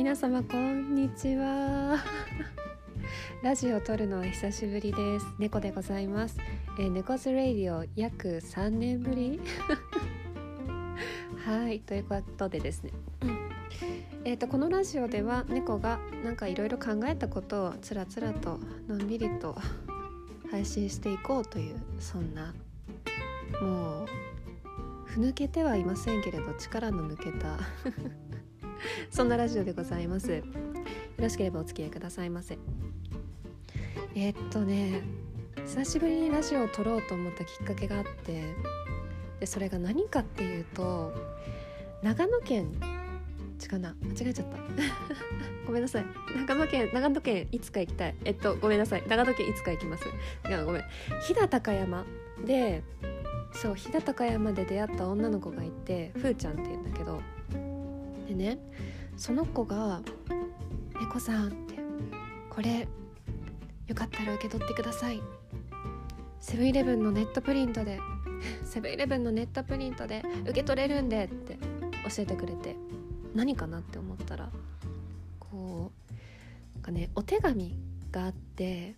皆様こんにちは。ラジオを撮るのは久しぶりです。猫でございます、えー、猫ズレイディオ約3年ぶり？はいということでですね、えーと、このラジオでは猫がなんかいろいろ考えたことをつらつらとのんびりと配信していこうというそんなもうふぬけてはいませんけれど力の抜けた そんなラジオでございます。よろしければお付き合いくださいませ。えー、っとね久しぶりにラジオを撮ろうと思ったきっかけがあってでそれが何かっていうと長野県違うな間違えちゃった。ごめんなさい。長野県長野県いつか行きたい。えっとごめんなさい。長野県いつか行きます。いやごめん。飛騨高山でそう飛騨高山で出会った女の子がいてふーちゃんっていうんだけどでねその子が「猫さん」って「これよかったら受け取ってください」セブンイレブンのネットプリントで セブンイレブンのネットプリントで受け取れるんでって教えてくれて何かなって思ったらこうなんかねお手紙があって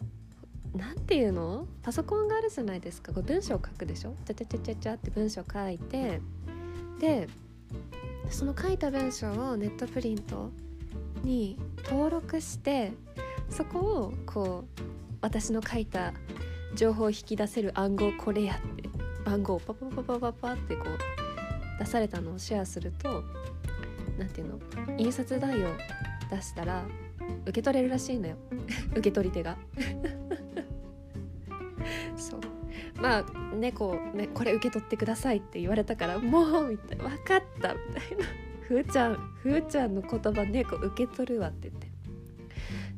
なんていうの？パソコンがあるじゃないですか。これ文章を書くでしょ？ちゃちゃちゃちゃちゃって文章書いてでその書いた文章をネットプリントに登録してそこをこう私の書いた情報を引き出せる暗号これやって番号をパパパパパパってこう出されたのをシェアすると何ていうの印刷代を出したら受け取れるらしいのよ。受け取り手が。まあ猫ねこれ受け取ってくださいって言われたからもうみたいな分かったみたいな。ふーちゃんふーちゃんの言葉猫受け取るわって言って。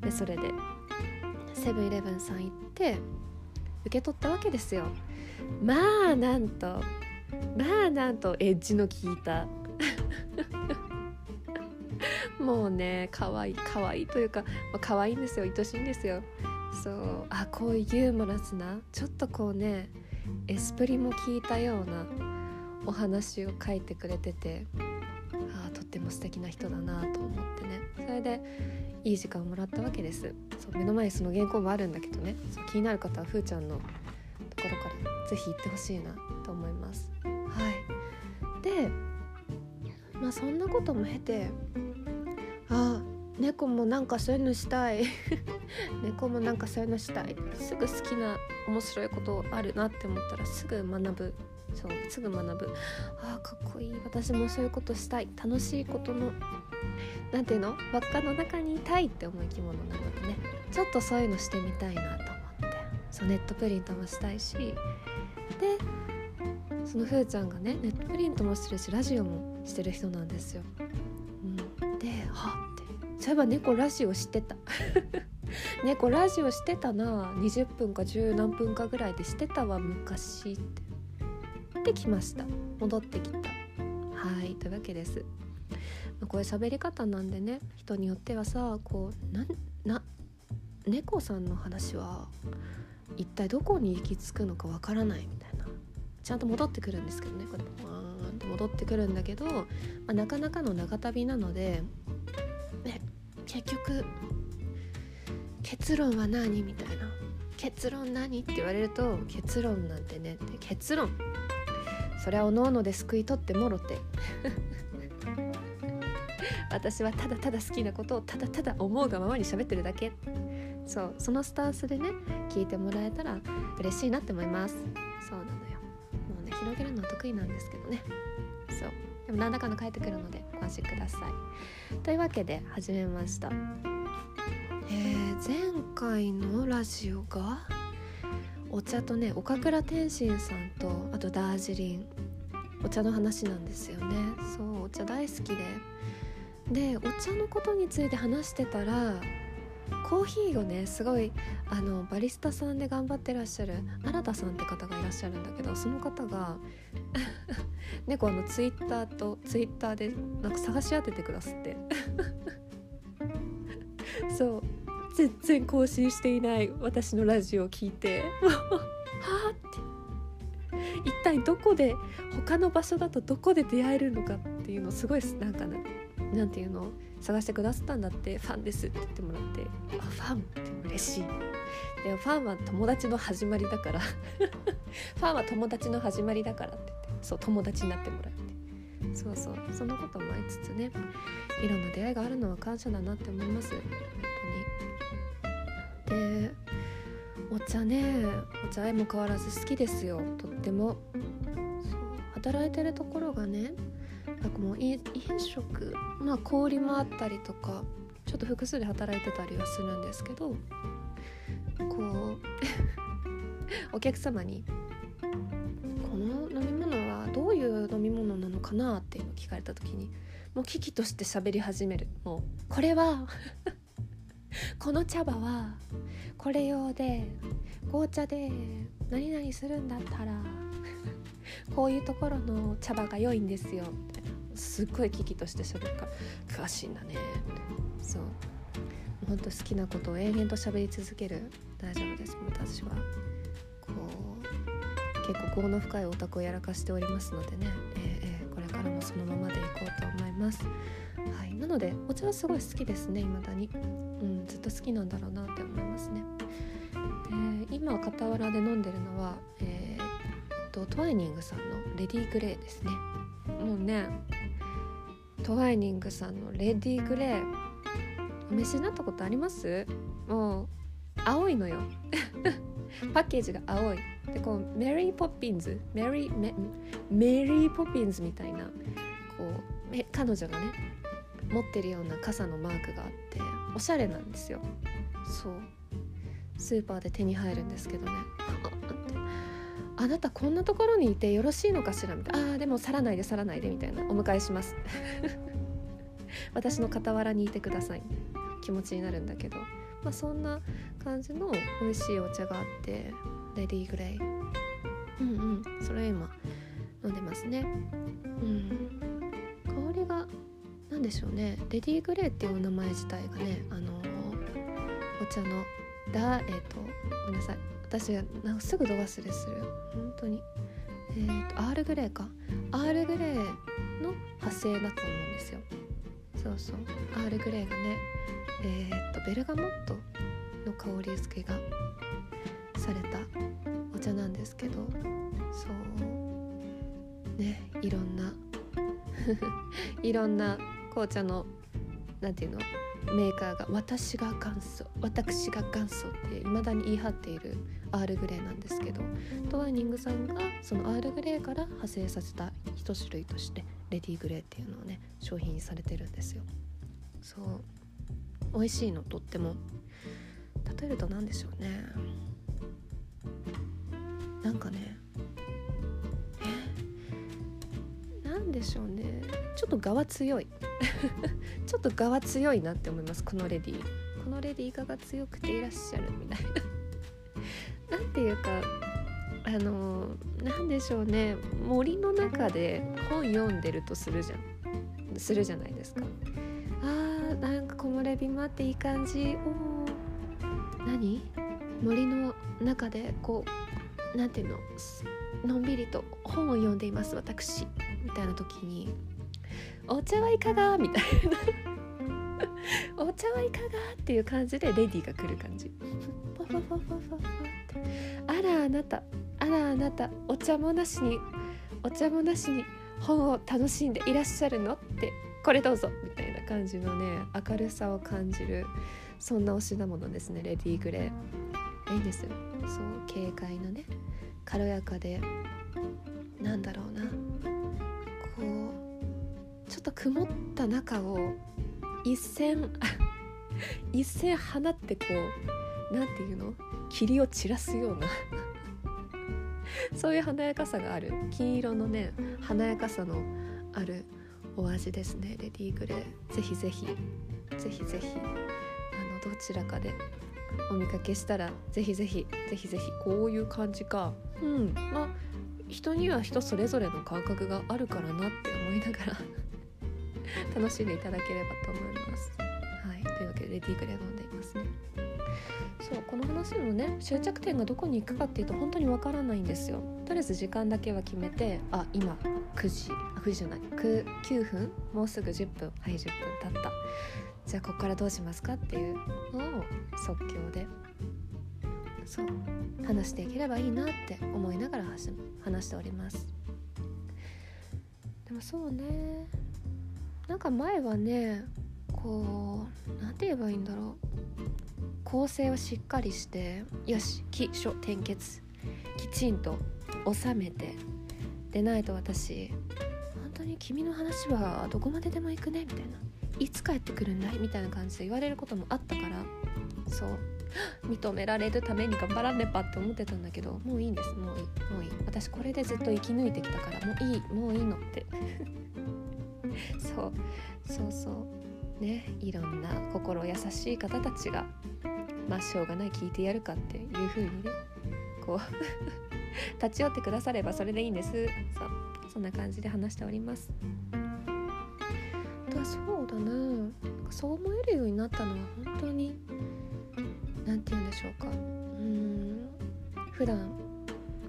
でそれでセブンイレブンさん行って受け取ったわけですよ。まあなんとまあなんとエッジの効いた。もうね可愛い可愛いというか、まあ、可愛いんですよ愛しいんですよ。そう。あこういうユーモラスなちょっとこうねエスプリも効いたようなお話を書いてくれててあとっても素敵な人だなと思ってね。それでいい時間をもらったわけです。そう目の前にその原稿もあるんだけどね。そう気になる方はふーちゃんのところから是非行ってほしいなと思います。はい。でまあそんなことも経てあ猫もなんかそういうのしたい。猫もなんかそういうのしたい。すぐ好きな面白いことあるなって思ったらすぐ学ぶ。そうすぐ学ぶ。あーかっこいい。私もそういうことしたい。楽しいことの何ていうの？輪っかの中にいたいって思う生き物なのでね。ちょっとそういうのしてみたいなと思って。そうネットプリントもしたいし。でそのふーちゃんがねネットプリントもしてるしラジオもしてる人なんですよ。うん、ではってそういえば猫ラジオしてた。猫ラジオしてたな。20分か10何分かぐらいでしてたわ昔って。できました。戻ってきた。はいというわけです、まあ、こういう喋り方なんでね人によってはさこうなな猫さんの話は一体どこに行き着くのかわからないみたいな。ちゃんと戻ってくるんですけどねこれ。バーンって戻ってくるんだけど、まあ、なかなかの長旅なので結局結論は何みたいな。結論何って言われると結論なんてねって。結論。それはおのおのですくい取ってもろて。私はただただ好きなことをただただ思うがままに喋ってるだけ。そうそのスタンスでね聞いてもらえたら嬉しいなって思います。そうなのよ。もうね広げるのは得意なんですけどね。そう。でも何らかの返ってくるのでご安心ください。というわけで始めました。えー、前回のラジオがお茶とね岡倉天心さんとあとダージリンお茶の話なんですよね。そうお茶大好きで。でお茶のことについて話してたらコーヒーをねすごいあのバリスタさんで頑張ってらっしゃる新田さんって方がいらっしゃるんだけどその方が 猫あのツイッターとツイッターでなんか探し当ててくださって。そう。全然更新していない私のラジオを聞いて。はあって。一体どこで他の場所だとどこで出会えるのかっていうのすごいなんかねなんていうの？探してくださったんだってファンですって言ってもらってあファンって嬉しい。でファンは友達の始まりだから。ファンは友達の始まりだからって言ってそう友達になってもらって。そうそう。そのこともありつつね。いろんな出会いがあるのは感謝だなって思います。本当に。でお茶ねお茶愛も変わらず好きですよ。とっても。働いてるところがねなんかもう飲食まあ氷もあったりとかちょっと複数で働いてたりはするんですけどこうお客様に「この飲み物はどういう飲み物なのかな?」っていうのを聞かれた時にもう危機として喋り始めるもうこれは この茶葉はこれ用で紅茶で何々するんだったらこういうところの茶葉が良いんですよみたいなすっごい危機として喋るか詳しいんだねそう。本当好きなことを延々と喋り続ける。大丈夫です。私はこう結構業の深いオタクをやらかしておりますのでね、えー、これからもそのままでいこうと思います。はい。なのでお茶はすごい好きですね未だに。うんずっと好きなんだろうなって思いますね。えー、今傍らで飲んでるのは、えー、とトワイニングさんのレディーグレーですね。もうねトワイニングさんのレディーグレー。お召しになったことあります？もう青いのよ。パッケージが青い。でこうメリー・ポッピンズ。メリーメメリー・ポピンズみたいなこう彼女がね持ってるような傘のマークがあっておしゃれなんですよ。そう。スーパーで手に入るんですけどね。あなたこんなところにいてよろしいのかしら？みたいな。あでも去らないで去らないでみたいな。お迎えします。私の傍らにいてください。気持ちになるんだけど、まあ、そんな感じの美味しいお茶があってレディーグレイ。うんうん。それ今飲んでますね。うん。香りが何でしょうね。レディーグレイっていうお名前自体がねあの、お茶のだえっ、ー、とごめんなさい。私なんかすぐ度忘れする。本当に。えっ、ー、とアールグレーか。アールグレーの派生だと思うんですよ。そうそう。アールグレーがねえっ、とベルガモットの香り付けがされたお茶なんですけど。そう。ねいろんな。いろんな紅茶の何ていうの？メーカーが私が元祖私が元祖って未だに言い張っているアールグレーなんですけどトワイニングさんがそのアールグレーから派生させた一種類としてレディーグレーっていうのをね商品にされてるんですよ。そう。美味しいのとっても。例えると何でしょうね。なんかねでしょうね。ちょっと側強い。ちょっと側強いなって思います。このレディー。このレディーがが強くていらっしゃるみたいな。なんていうかあの何でしょうね。森の中で本読んでるとするじゃん。するじゃないですか。あーなんか木漏れ日もあっていい感じ。お何？森の中でこうなんていうの？のんびりと本を読んでいます私。みたいな時にお茶はいかが？みたいな。お茶はいかが？っていう感じでレディーが来る感じ。フォフォフォフォフォって。あらあなた。あらあなた。お茶もなしに。お茶もなしに。本を楽しんでいらっしゃるの？って。これどうぞ。みたいな感じのね明るさを感じる。そんなお品物ですね。レディーグレー。いいんですよ。そう軽快なね。軽やかで。なんだろうな。と曇った中を一線 一線放ってこう何て言うの？霧を散らすような。そういう華やかさがある。金色のね華やかさのあるお味ですね。レディーグレー。ぜひぜひぜひぜひあのどちらかでお見かけしたらぜひぜひぜひぜひこういう感じか。うん。まあ人には人それぞれの感覚があるからなって思いながら。楽しんでいただければと思います。はい、というわけでレディーグレー飲んでいますね。そうこの話のね終着点がどこに行くかっていうと本当にわからないんですよ。とりあえず時間だけは決めてあ今9時あ9時じゃない 9, 分もうすぐ10分はい10分経った。じゃあここからどうしますかっていうのを即興で。そう話していければいいなって思いながら話しております。でもそうね。なんか前はねこう何て言えばいいんだろう。構成をしっかりしてよし起承転結。きちんと収めてでないと私本当に君の話はどこまででも行くねみたいな。いつ帰ってくるんだい？みたいな感じで言われることもあったから。そう。認められるために頑張らねばって思ってたんだけどもういいんです。もういい。もういい。私これでずっと生き抜いてきたからもういい。もういいのって。そう。そうそう。ねいろんな心優しい方たちがまあしょうがない聞いてやるかっていう風にねこう 立ち寄ってくださればそれでいいんです。そう。そんな感じで話しております。だそうだな。そう思えるようになったのは本当に何て言うんでしょうか。うん。普段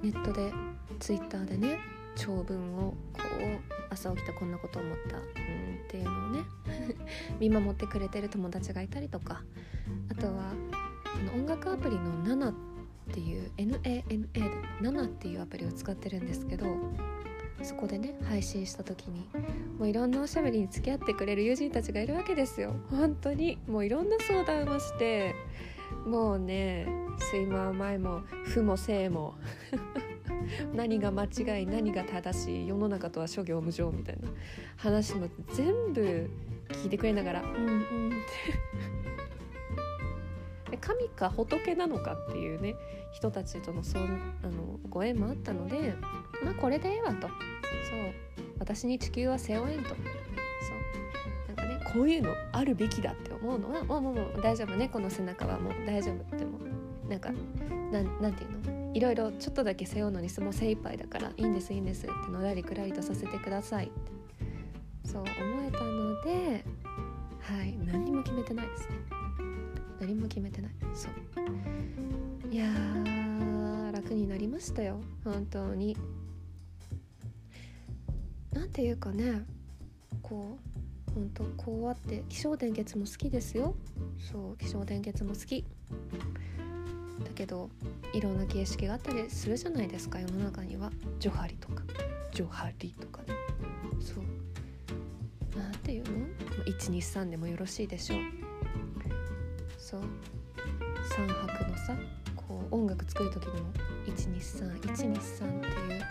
ネットでツイッターでね長文をこう朝起きたこんなこと思った。うんっていうのをね。見守ってくれてる友達がいたりとか。あとはあの音楽アプリの7っていう NANA で7っていうアプリを使ってるんですけどそこでね配信した時にもういろんなおしゃべりに付き合ってくれる友人たちがいるわけですよ。本当に。もういろんな相談をしてもうね睡魔前も負も生も。何が間違い何が正しい世の中とは諸行無常みたいな話も全部聞いてくれながら「うんうん」って神か仏なのかっていうね人たちとのそうあのご縁もあったのでまあこれでええわと。そう。私に地球は背負えんと。そう。なんかねこういうのあるべきだって思うのはもうもうもう大丈夫ね。この背中はもう大丈夫ってもなんかなんなんていうの？いろいろちょっとだけ背負うのにもう精一杯だからいいんですいいんですってのらりくらりとさせてください。ってそう思えたのではい何も決めてないです。ね何も決めてないそう。いや楽になりましたよ本当に。なんていうかねこう本当こうあって気象電結も好きですよ。そう気象電結も好き。だけどいろんな形式があったりするじゃないですか世の中には。ジョハリとか。ジョハリとかね。そう。なんていうの？123でもよろしいでしょう。そう。3拍のさこう音楽作る時にも123123っていう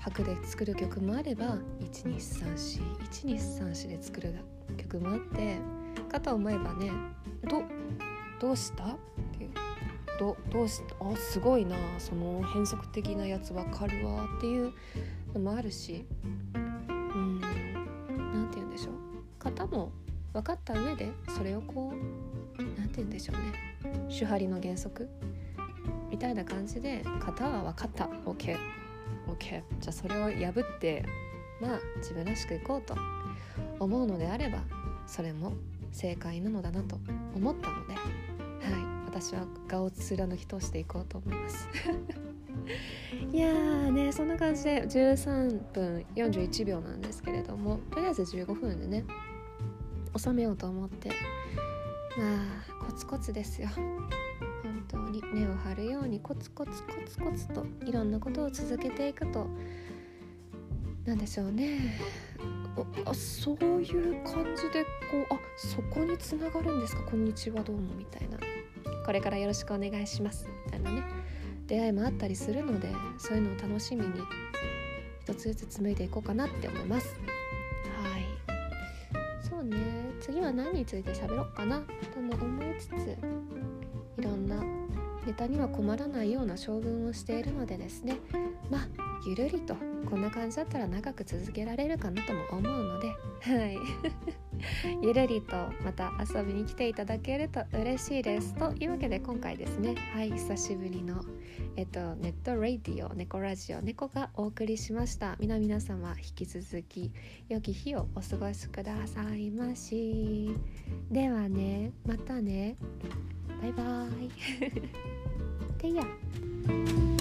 拍で作る曲もあれば1234123で作る曲もあってかと思えばねどどうした？どどうしあすごいなその変則的なやつわかるわっていうのもあるしうん何て言うんでしょう。型も分かった上でそれをこう何て言うんでしょうね。手張りの原則みたいな感じで型は分かった。OKOK、OK、じゃあそれを破ってまあ自分らしくいこうと思うのであればそれも正解なのだなと思ったのではい。私は顔を貫き通していこうと思います。いやーねそんな感じで13分41秒なんですけれどもとりあえず15分でね収めようと思って。まあコツコツですよ。本当に根を張るようにコツコツコツコツといろんなことを続けていくと。何でしょうね。あそういう感じでこうあそこにつながるんですか？こんにちはどうもみたいな。これからよろしくお願いします。みたいなね。出会いもあったりするのでそういうのを楽しみに一つずつ紡いでいこうかなって思います。はい。そうね。次は何について喋ろうかな。とも思いつついろんなネタには困らないような将軍をしているのでですね。まあゆるりとこんな感じだったら長く続けられるかなとも思うのではい。ゆるりとまた遊びに来ていただけると嬉しいです。というわけで今回ですねはい久しぶりのえっとネットラディオ猫ラジオ猫がお送りしました。皆々様引き続き良き日をお過ごしくださいまし。ではねまたね。バイバイ。でや。